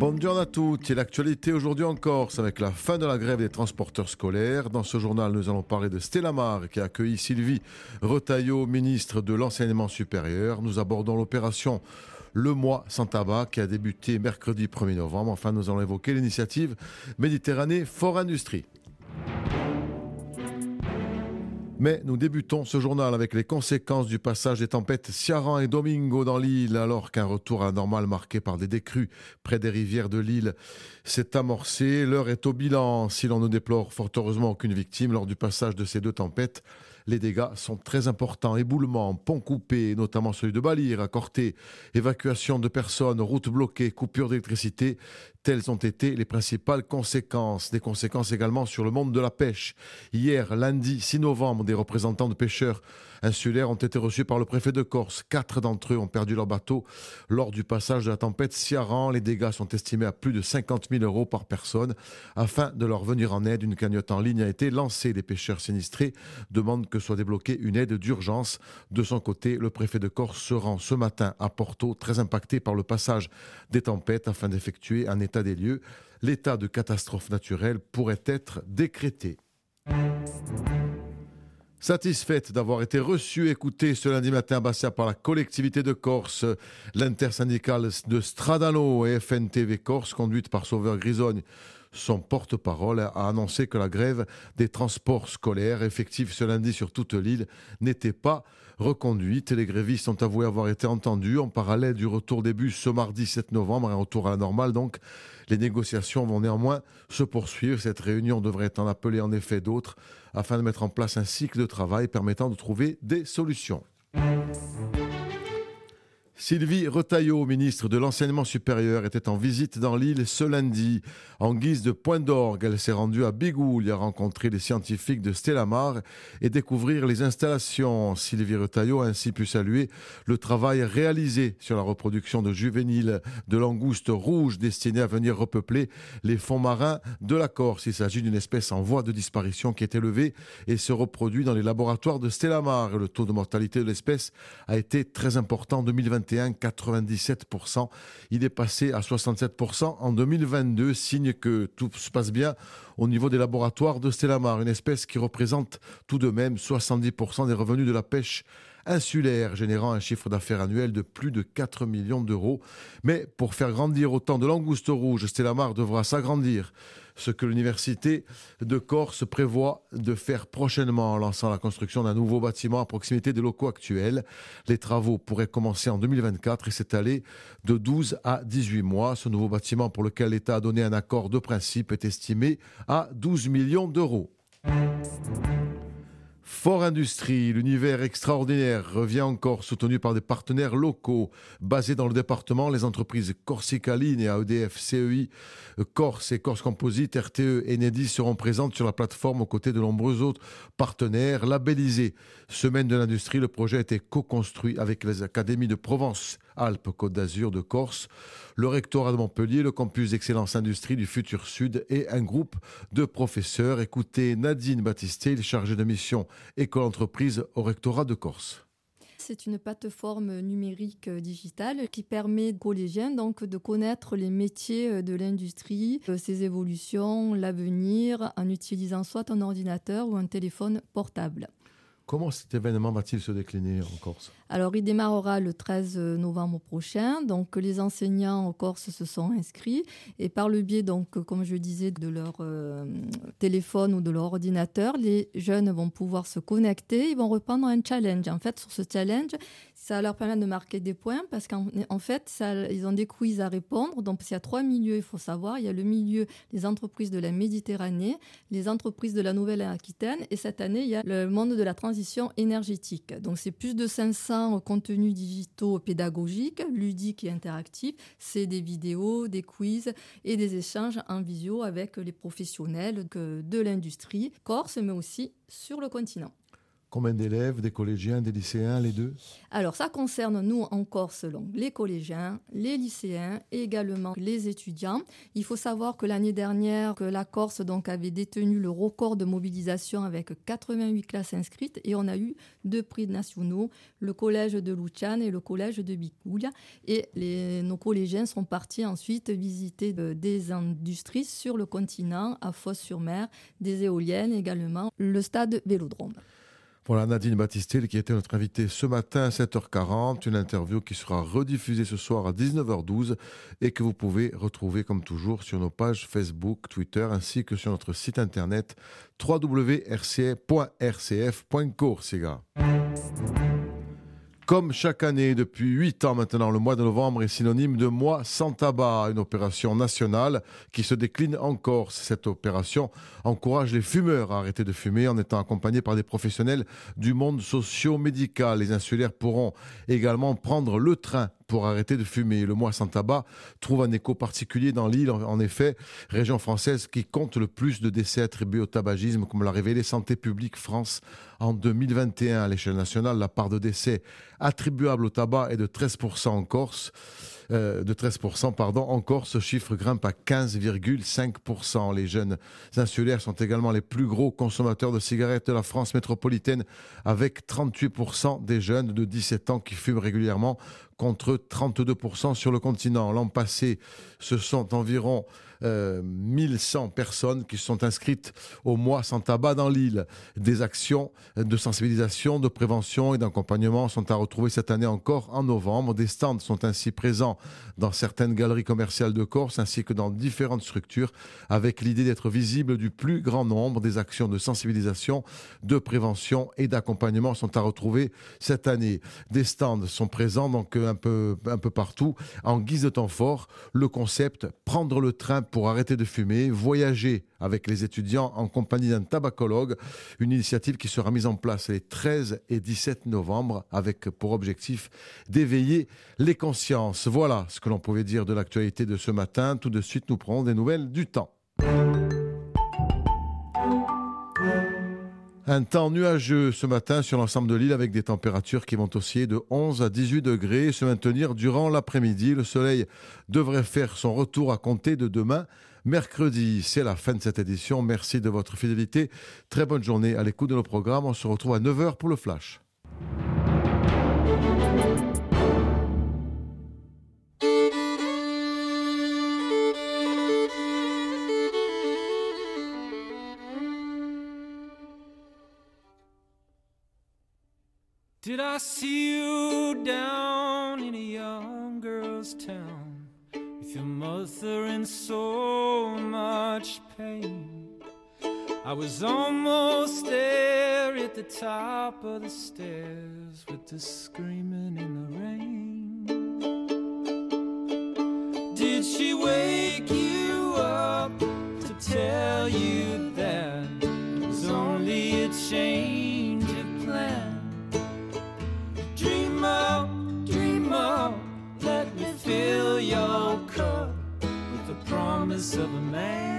Bonjour à toutes. Et l'actualité aujourd'hui en Corse avec la fin de la grève des transporteurs scolaires. Dans ce journal, nous allons parler de Stella Mar qui a accueilli Sylvie Retailleau, ministre de l'Enseignement supérieur. Nous abordons l'opération Le mois sans tabac qui a débuté mercredi 1er novembre. Enfin, nous allons évoquer l'initiative Méditerranée Fort Industrie. Mais nous débutons ce journal avec les conséquences du passage des tempêtes Ciaran et Domingo dans l'île, alors qu'un retour normale marqué par des décrues près des rivières de l'île s'est amorcé. L'heure est au bilan, si l'on ne déplore fort heureusement aucune victime lors du passage de ces deux tempêtes. Les dégâts sont très importants. Éboulements, ponts coupés, notamment celui de Balir, à évacuation de personnes, routes bloquées, coupures d'électricité. Telles ont été les principales conséquences. Des conséquences également sur le monde de la pêche. Hier, lundi 6 novembre, des représentants de pêcheurs insulaires ont été reçus par le préfet de Corse. Quatre d'entre eux ont perdu leur bateau lors du passage de la tempête Ciaran. Les dégâts sont estimés à plus de 50 000 euros par personne. Afin de leur venir en aide, une cagnotte en ligne a été lancée. Les pêcheurs sinistrés demandent que soit débloquée une aide d'urgence. De son côté, le préfet de Corse se rend ce matin à Porto, très impacté par le passage des tempêtes, afin d'effectuer un état des lieux. L'état de catastrophe naturelle pourrait être décrété. Satisfaite d'avoir été reçue et écoutée ce lundi matin à Bastia par la collectivité de Corse, l'intersyndicale de Stradano et FNTV Corse, conduite par Sauveur Grisogne, son porte-parole a annoncé que la grève des transports scolaires effective ce lundi sur toute l'île n'était pas reconduite. Les grévistes ont avoué avoir été entendus en parallèle du retour des bus ce mardi 7 novembre, un retour à la normale donc. Les négociations vont néanmoins se poursuivre. Cette réunion devrait en appeler en effet d'autres afin de mettre en place un cycle de travail permettant de trouver des solutions. Sylvie Retailleau, ministre de l'Enseignement supérieur, était en visite dans l'île ce lundi. En guise de point d'orgue, elle s'est rendue à Bigoul, a rencontré les scientifiques de Stellamar et découvrir les installations. Sylvie Retailleau a ainsi pu saluer le travail réalisé sur la reproduction de juvéniles de langoustes rouges destinées à venir repeupler les fonds marins de la Corse. Il s'agit d'une espèce en voie de disparition qui est élevée et se reproduit dans les laboratoires de Stellamar. Le taux de mortalité de l'espèce a été très important en 2021 97%. Il est passé à 67% en 2022, signe que tout se passe bien au niveau des laboratoires de Stellamar, une espèce qui représente tout de même 70% des revenus de la pêche insulaire, générant un chiffre d'affaires annuel de plus de 4 millions d'euros. Mais pour faire grandir autant de langoustes rouges, Stellamar devra s'agrandir ce que l'université de Corse prévoit de faire prochainement en lançant la construction d'un nouveau bâtiment à proximité des locaux actuels. Les travaux pourraient commencer en 2024 et s'étaler de 12 à 18 mois. Ce nouveau bâtiment pour lequel l'État a donné un accord de principe est estimé à 12 millions d'euros. Fort Industrie, l'univers extraordinaire revient encore soutenu par des partenaires locaux basés dans le département. Les entreprises Corsicaline et AEDF CEI, Corse et Corse Composite, RTE et Enedis seront présentes sur la plateforme aux côtés de nombreux autres partenaires labellisés. Semaine de l'industrie, le projet a été co-construit avec les académies de Provence, Alpes, Côte d'Azur, de Corse, le rectorat de Montpellier, le campus d'excellence industrie du Futur Sud et un groupe de professeurs. Écoutez Nadine Battisté, chargée de mission école-entreprise au rectorat de Corse. C'est une plateforme numérique euh, digitale qui permet aux collégiens donc de connaître les métiers euh, de l'industrie, euh, ses évolutions, l'avenir, en utilisant soit un ordinateur ou un téléphone portable. Comment cet événement va-t-il se décliner en Corse? Alors, il démarrera le 13 novembre prochain. Donc, les enseignants en Corse se sont inscrits et par le biais, donc, comme je disais, de leur euh, téléphone ou de leur ordinateur, les jeunes vont pouvoir se connecter. Ils vont reprendre un challenge. En fait, sur ce challenge, ça leur permet de marquer des points parce qu'en en fait, ils ont des quiz à répondre. Donc, il y a trois milieux, il faut savoir. Il y a le milieu des entreprises de la Méditerranée, les entreprises de la Nouvelle-Aquitaine et cette année, il y a le monde de la transition énergétique. Donc c'est plus de 500 contenus digitaux pédagogiques, ludiques et interactifs. C'est des vidéos, des quiz et des échanges en visio avec les professionnels de l'industrie corse, mais aussi sur le continent. Combien d'élèves, des collégiens, des lycéens, les deux? Alors ça concerne nous en Corse les collégiens, les lycéens et également les étudiants. Il faut savoir que l'année dernière, la Corse donc avait détenu le record de mobilisation avec 88 classes inscrites et on a eu deux prix nationaux, le collège de Luciane et le collège de Bicoulia. Et les, nos collégiens sont partis ensuite visiter des industries sur le continent, à Fosse-sur-Mer, des éoliennes également, le stade Vélodrome. Voilà Nadine Battistel qui était notre invitée ce matin à 7h40, une interview qui sera rediffusée ce soir à 19h12 et que vous pouvez retrouver comme toujours sur nos pages Facebook, Twitter ainsi que sur notre site internet www.rca.rcf.co. Comme chaque année, depuis 8 ans maintenant, le mois de novembre est synonyme de mois sans tabac, une opération nationale qui se décline en Corse. Cette opération encourage les fumeurs à arrêter de fumer en étant accompagnés par des professionnels du monde socio-médical. Les insulaires pourront également prendre le train pour arrêter de fumer. Le mois sans tabac trouve un écho particulier dans l'île, en effet, région française qui compte le plus de décès attribués au tabagisme, comme l'a révélé Santé publique France en 2021 à l'échelle nationale. La part de décès attribuable au tabac est de 13% en Corse. Euh, de 13%, pardon. encore ce chiffre grimpe à 15,5%. Les jeunes insulaires sont également les plus gros consommateurs de cigarettes de la France métropolitaine, avec 38% des jeunes de 17 ans qui fument régulièrement, contre 32% sur le continent. L'an passé, ce sont environ 1100 euh, personnes qui sont inscrites au mois sans tabac dans l'île. Des actions de sensibilisation, de prévention et d'accompagnement sont à retrouver cette année encore en novembre. Des stands sont ainsi présents dans certaines galeries commerciales de Corse ainsi que dans différentes structures avec l'idée d'être visible du plus grand nombre. Des actions de sensibilisation, de prévention et d'accompagnement sont à retrouver cette année. Des stands sont présents donc un peu, un peu partout en guise de temps fort. Le concept prendre le train pour arrêter de fumer, voyager avec les étudiants en compagnie d'un tabacologue, une initiative qui sera mise en place les 13 et 17 novembre avec pour objectif d'éveiller les consciences. Voilà ce que l'on pouvait dire de l'actualité de ce matin. Tout de suite, nous prenons des nouvelles du temps. Un temps nuageux ce matin sur l'ensemble de l'île avec des températures qui vont osciller de 11 à 18 degrés et se maintenir durant l'après-midi. Le soleil devrait faire son retour à compter de demain. Mercredi, c'est la fin de cette édition. Merci de votre fidélité. Très bonne journée à l'écoute de nos programmes. On se retrouve à 9h pour le flash. Did I see you down in a young girl's town with your mother in so much pain? I was almost there at the top of the stairs with the screaming of a man.